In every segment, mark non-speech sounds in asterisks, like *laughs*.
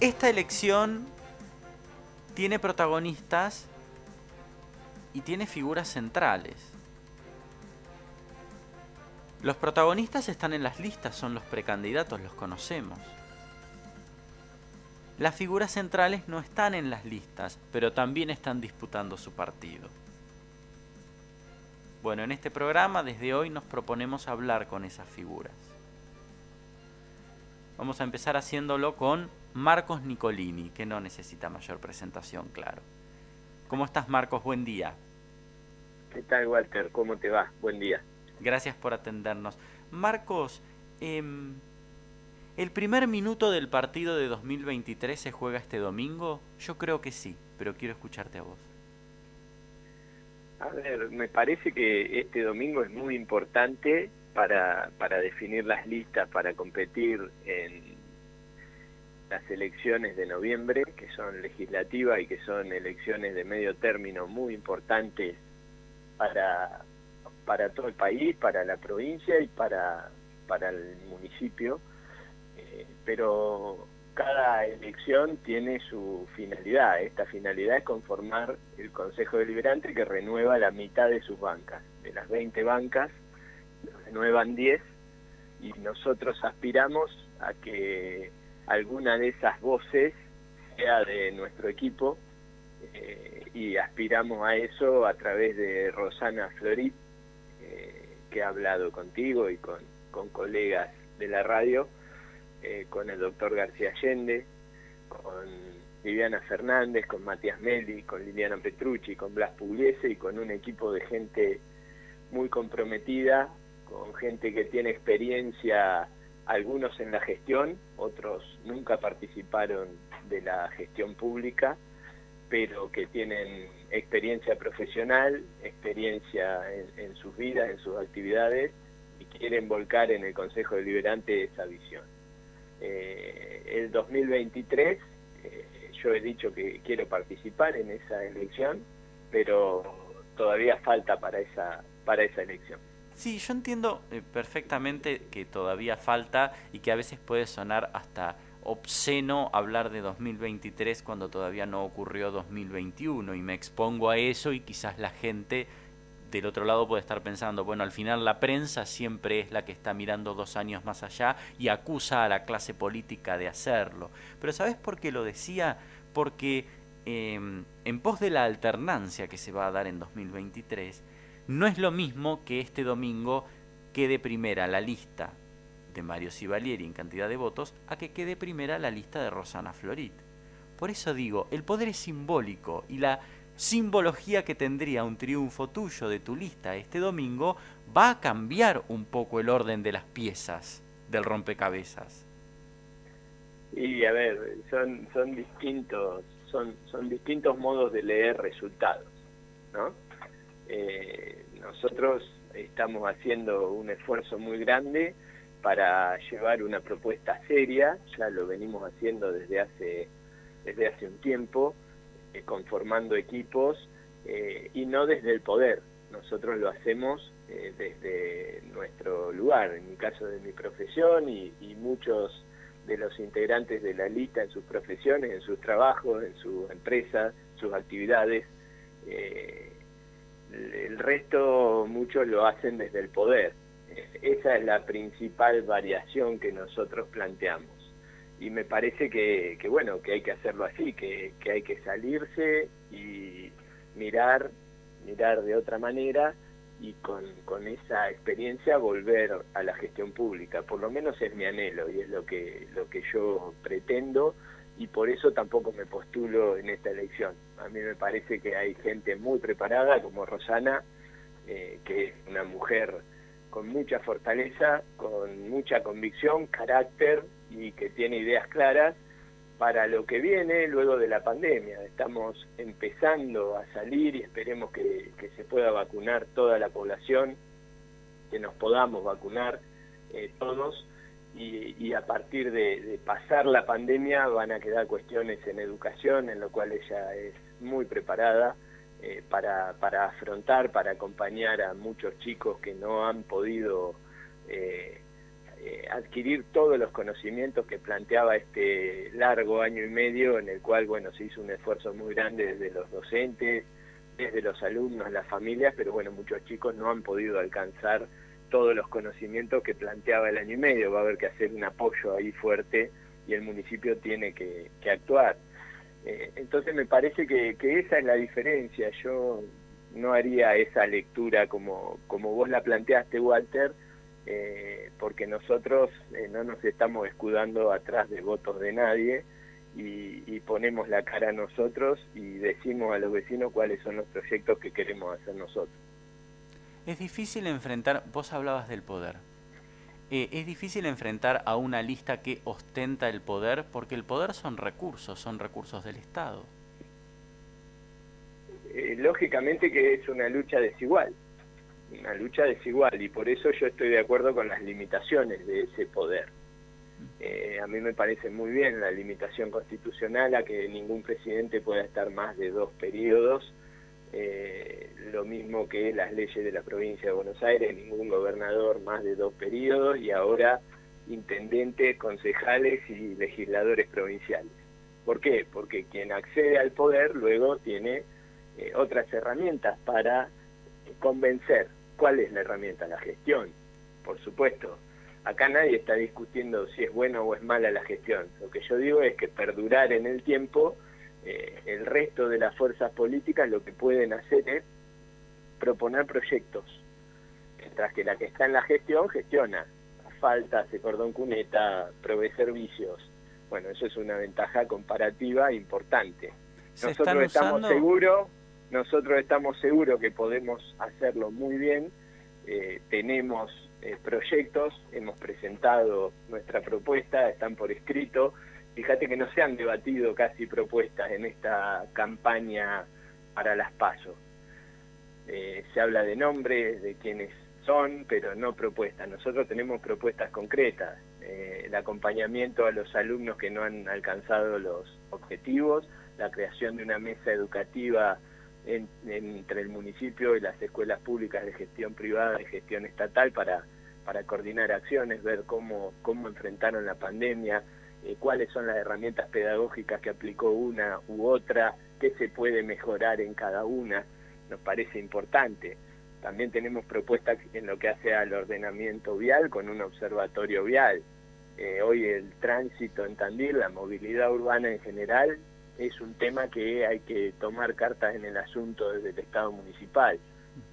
esta elección tiene protagonistas y tiene figuras centrales. Los protagonistas están en las listas, son los precandidatos, los conocemos. Las figuras centrales no están en las listas, pero también están disputando su partido. Bueno, en este programa desde hoy nos proponemos hablar con esas figuras. Vamos a empezar haciéndolo con Marcos Nicolini, que no necesita mayor presentación, claro. ¿Cómo estás, Marcos? Buen día. ¿Qué tal, Walter? ¿Cómo te va? Buen día. Gracias por atendernos. Marcos, em, ¿el primer minuto del partido de 2023 se juega este domingo? Yo creo que sí, pero quiero escucharte a vos. A ver, me parece que este domingo es muy importante para, para definir las listas para competir en las elecciones de noviembre, que son legislativas y que son elecciones de medio término muy importantes para, para todo el país, para la provincia y para, para el municipio. Eh, pero cada elección tiene su finalidad. Esta finalidad es conformar el Consejo Deliberante que renueva la mitad de sus bancas. De las 20 bancas, renuevan 10 y nosotros aspiramos a que alguna de esas voces sea de nuestro equipo eh, y aspiramos a eso a través de Rosana Florit, eh, que ha hablado contigo y con, con colegas de la radio, eh, con el doctor García Allende, con Viviana Fernández, con Matías Meli, con Liliana Petrucci, con Blas Pugliese y con un equipo de gente muy comprometida, con gente que tiene experiencia algunos en la gestión, otros nunca participaron de la gestión pública, pero que tienen experiencia profesional, experiencia en, sus vidas, en sus actividades, y quieren volcar en el Consejo Deliberante esa visión. Eh, el 2023, eh, yo he dicho que quiero participar en esa elección, pero todavía falta para esa, para esa elección. Sí, yo entiendo eh, perfectamente que todavía falta y que a veces puede sonar hasta obsceno hablar de 2023 cuando todavía no ocurrió 2021 y me expongo a eso y quizás la gente del otro lado puede estar pensando, bueno, al final la prensa siempre es la que está mirando dos años más allá y acusa a la clase política de hacerlo. Pero ¿sabes por qué lo decía? Porque em, en pos de la alternancia que se va a dar en 2023, no es lo mismo que este domingo quede primera la lista de Mario Sivalieri en cantidad de votos a que quede primera la lista de Rosana Florit. Por eso digo, el poder es simbólico y la simbología que tendría un triunfo tuyo de tu lista este domingo va a cambiar un poco el orden de las piezas del rompecabezas. Y a ver, son, son distintos, son, son distintos modos de leer resultados, ¿no? Eh, nosotros estamos haciendo un esfuerzo muy grande para llevar una propuesta seria, ya lo venimos haciendo desde hace, desde hace un tiempo, eh, conformando equipos eh, y no desde el poder. Nosotros lo hacemos desde nuestro lugar, en mi caso de mi profesión y, y, muchos de los integrantes de la lista en sus profesiones, en sus trabajos, en sus empresas, sus actividades. Eh, el resto muchos lo hacen desde el poder. Esa es la principal variación que nosotros planteamos. Y me parece que, bueno, que hay que hacerlo así, que, que hay que salirse y mirar, mirar de otra manera y con, con esa experiencia volver a la gestión pública. Por lo menos es mi anhelo y es lo que, lo que yo pretendo y por eso tampoco me postulo en esta elección. A mí me parece que hay gente muy preparada como Rosana, eh, que es una mujer con mucha fortaleza, con mucha convicción, carácter y que tiene ideas claras para lo que viene luego de la pandemia. Estamos empezando a salir y esperemos que, se pueda vacunar toda la población, que nos podamos vacunar eh, todos y, a partir de, pasar la pandemia van a quedar cuestiones en educación, en lo cual ella es muy preparada eh, para, para afrontar, para acompañar a muchos chicos que no han podido eh, eh, adquirir todos los conocimientos que planteaba este largo año y medio en el cual, bueno, se hizo un esfuerzo muy grande desde los docentes, desde los alumnos, las familias, pero bueno, muchos chicos no han podido alcanzar todos los conocimientos que planteaba el año y medio. Va a haber que hacer un apoyo ahí fuerte y el municipio tiene que, actuar. Eh, entonces me parece que, esa es la diferencia. Yo no haría esa lectura como, como vos la planteaste, Walter, eh, porque nosotros eh, no nos estamos escudando atrás de votos de nadie y, y, ponemos la cara a nosotros y decimos a los vecinos cuáles son los proyectos que queremos hacer nosotros. Es difícil enfrentar, vos hablabas del poder, eh, es difícil enfrentar a una lista que ostenta el poder porque el poder son recursos, son recursos del Estado. Eh, lógicamente que es una lucha desigual, una lucha desigual y por eso yo estoy de acuerdo con las limitaciones de ese poder. Eh, a mí me parece muy bien la limitación constitucional a que ningún presidente pueda estar más de dos periodos eh, lo mismo que las leyes de la provincia de Buenos Aires, ningún gobernador más de dos periodos y ahora intendentes, concejales y legisladores provinciales. ¿Por qué? Porque quien accede al poder luego tiene eh, otras herramientas para convencer. ¿Cuál es la herramienta? La gestión, por supuesto. Acá nadie está discutiendo si es buena o es mala la gestión. Lo que yo digo es que perdurar en el tiempo eh, el resto de las fuerzas políticas lo que pueden hacer es proponer proyectos, mientras que la que está en la gestión gestiona, falta, hace cordón cuneta, provee servicios. Bueno, eso es una ventaja comparativa importante. Nosotros estamos seguros, nosotros estamos seguros que podemos hacerlo muy bien. Eh, tenemos eh, proyectos, hemos presentado nuestra propuesta, están por escrito, Fíjate que no se han debatido casi propuestas en esta campaña para las pasos. Eh, se habla de nombres, de quiénes son, pero no propuestas. Nosotros tenemos propuestas concretas. Eh, el acompañamiento a los alumnos que no han alcanzado los objetivos, la creación de una mesa educativa entre el municipio y las escuelas públicas de gestión privada y gestión estatal para, para coordinar acciones, ver cómo, cómo enfrentaron la pandemia, eh, cuáles son las herramientas pedagógicas que aplicó una u otra, qué se puede mejorar en cada una, nos parece importante. También tenemos propuestas en lo que hace al ordenamiento vial con un observatorio vial. Eh, hoy el tránsito en Tandil, la movilidad urbana en general, es un tema que hay que tomar cartas en el asunto desde el Estado municipal.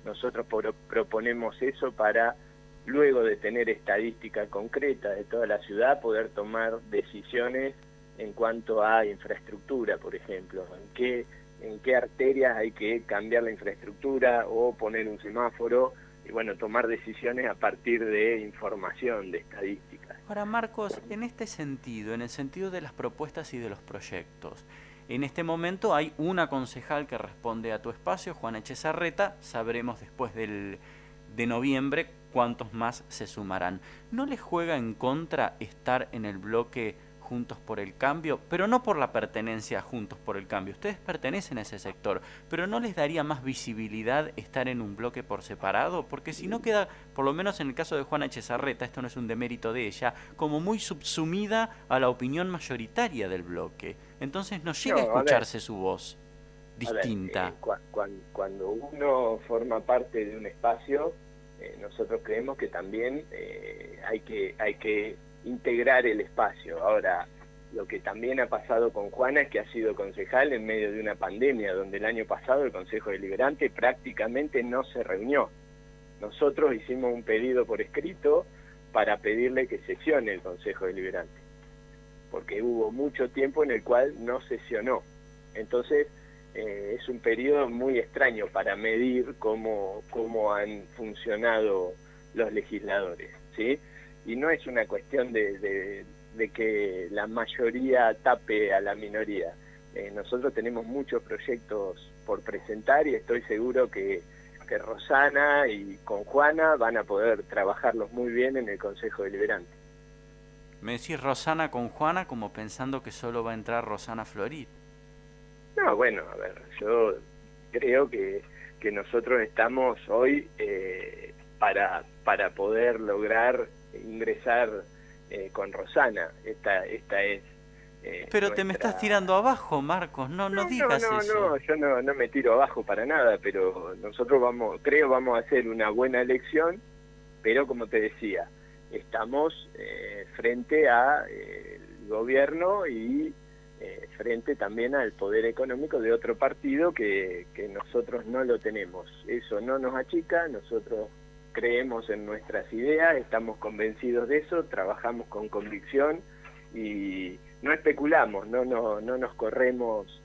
Nosotros proponemos eso para luego de tener estadística concreta de toda la ciudad, poder tomar decisiones en cuanto a infraestructura, por ejemplo, en qué, arterias hay que cambiar la infraestructura o poner un semáforo y bueno, tomar decisiones a partir de información, de estadísticas. Ahora, Marcos, en este sentido, en el sentido de las propuestas y de los proyectos, en este momento hay una concejal que responde a tu espacio, Juana Echezarreta, sabremos después del, de noviembre cuántos más se sumarán. ¿No les juega en contra estar en el bloque Juntos por el Cambio? Pero no por la pertenencia a Juntos por el Cambio. Ustedes pertenecen a ese sector, pero ¿no les daría más visibilidad estar en un bloque por separado? Porque si no queda, por lo menos en el caso de Juana Echezarreta, esto no es un demérito de ella, como muy subsumida a la opinión mayoritaria del bloque. Entonces no llega a escucharse su voz distinta. Eh, cuando uno forma parte de un espacio, eh, nosotros creemos que también eh, hay que hay que integrar el espacio. Ahora, lo que también ha pasado con Juana es que ha sido concejal en medio de una pandemia, donde el año pasado el Consejo Deliberante prácticamente no se reunió. Nosotros hicimos un pedido por escrito para pedirle que sesione el Consejo Deliberante, porque hubo mucho tiempo en el cual no sesionó. Entonces, eh, es un periodo muy extraño para medir cómo, cómo han funcionado los legisladores, ¿sí? Y no es una cuestión de, de, que la mayoría tape a la minoría. Eh, nosotros tenemos muchos proyectos por presentar y estoy seguro que, que Rosana y con Juana van a poder trabajarlos muy bien en el Consejo Deliberante. Me decís Rosana con Juana como pensando que solo va a entrar Rosana Florit. No, bueno, a ver, yo creo que, que nosotros estamos hoy eh, para, para poder lograr ingresar eh, con Rosana. Esta, esta es. Eh, pero te me estás tirando abajo, Marcos. No, no, digas no, eso. No, yo no, no me tiro abajo para nada, pero nosotros vamos, creo, vamos a hacer una buena elección. Pero como te decía, estamos eh, frente a el gobierno y frente también al poder económico de otro partido que, que nosotros no lo tenemos. Eso no nos achica, nosotros creemos en nuestras ideas, estamos convencidos de eso, trabajamos con convicción y no especulamos, no, no, no nos corremos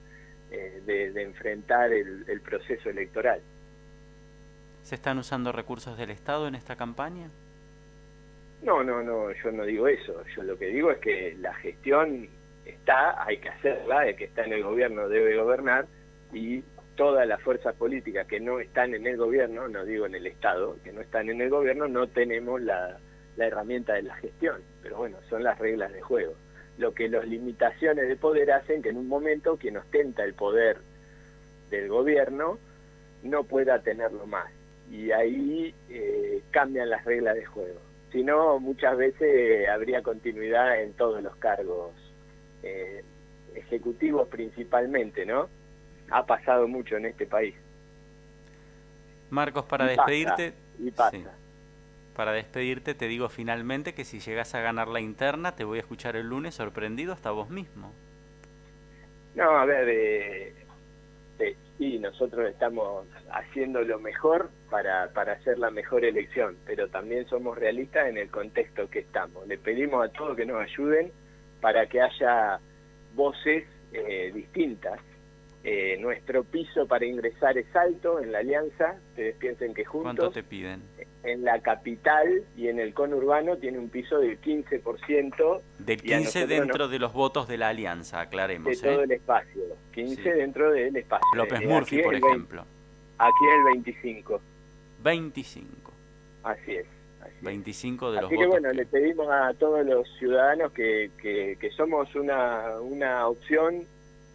eh, de, enfrentar el, el, proceso electoral. ¿Se están usando recursos del Estado en esta campaña? No, no, no, yo no digo eso. Yo lo que digo es que la gestión está, hay que hacerla, el que está en el gobierno debe gobernar y todas las fuerzas políticas que no están en el gobierno, no digo en el Estado, que no están en el gobierno, no tenemos la, herramienta de la gestión. Pero bueno, son las reglas de juego. Lo que las limitaciones de poder hacen que en un momento quien ostenta el poder del gobierno no pueda tenerlo más. Y ahí eh, cambian las reglas de juego. Si no, muchas veces habría continuidad en todos los cargos eh, ejecutivos principalmente, ¿no? ha pasado mucho en este país. Marcos, para despedirte... para despedirte te digo finalmente que si llegas a ganar la interna te voy a escuchar el lunes sorprendido hasta vos mismo. No, a ver, eh, eh, sí, nosotros estamos haciendo lo mejor para, para hacer la mejor elección, pero también somos realistas en el contexto que estamos. Le pedimos a todos que nos ayuden para que haya voces eh, distintas eh, nuestro piso para ingresar es alto en la alianza, ustedes piensen que juntos... ¿Cuánto te piden? En la capital y en el conurbano tiene un piso del 15%. Del 15 dentro de los votos de la alianza, aclaremos. De todo ¿eh? el espacio, 15 dentro del espacio. López eh, Murphy, por ejemplo. aquí es el 25. 25. Así es. 25 de Así los que bueno, le pedimos a todos los ciudadanos que, que, que somos una, una opción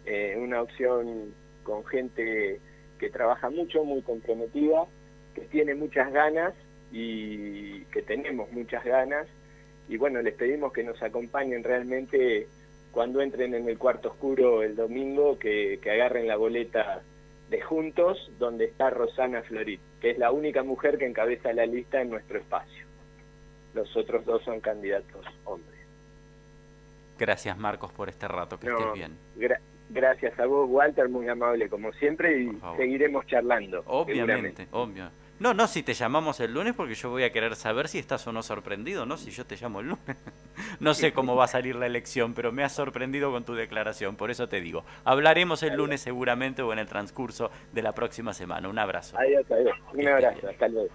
eh, una opción con gente que trabaja mucho, muy comprometida, que tiene muchas ganas y que tenemos muchas ganas. Y bueno, les pedimos que nos acompañen realmente cuando entren en el cuarto oscuro el domingo, que, que agarren la boleta de Juntos, donde está Rosana Florit, que es la única mujer que encabeza la lista en nuestro espacio. Los otros dos son candidatos hombres. Gracias Marcos por este rato, que estés bien. Gracias a vos, Walter, muy amable como siempre, y seguiremos charlando. Obviamente, obvio. No, no, si te llamamos el lunes porque yo voy a querer saber si estás o no sorprendido, ¿no? Si yo te llamo el lunes. *laughs* no sé cómo va a salir la elección, pero me has sorprendido con tu declaración, por eso te digo. Hablaremos el lunes seguramente o en el transcurso de la próxima semana. Un abrazo. Adiós, adiós. Un abrazo, hasta luego.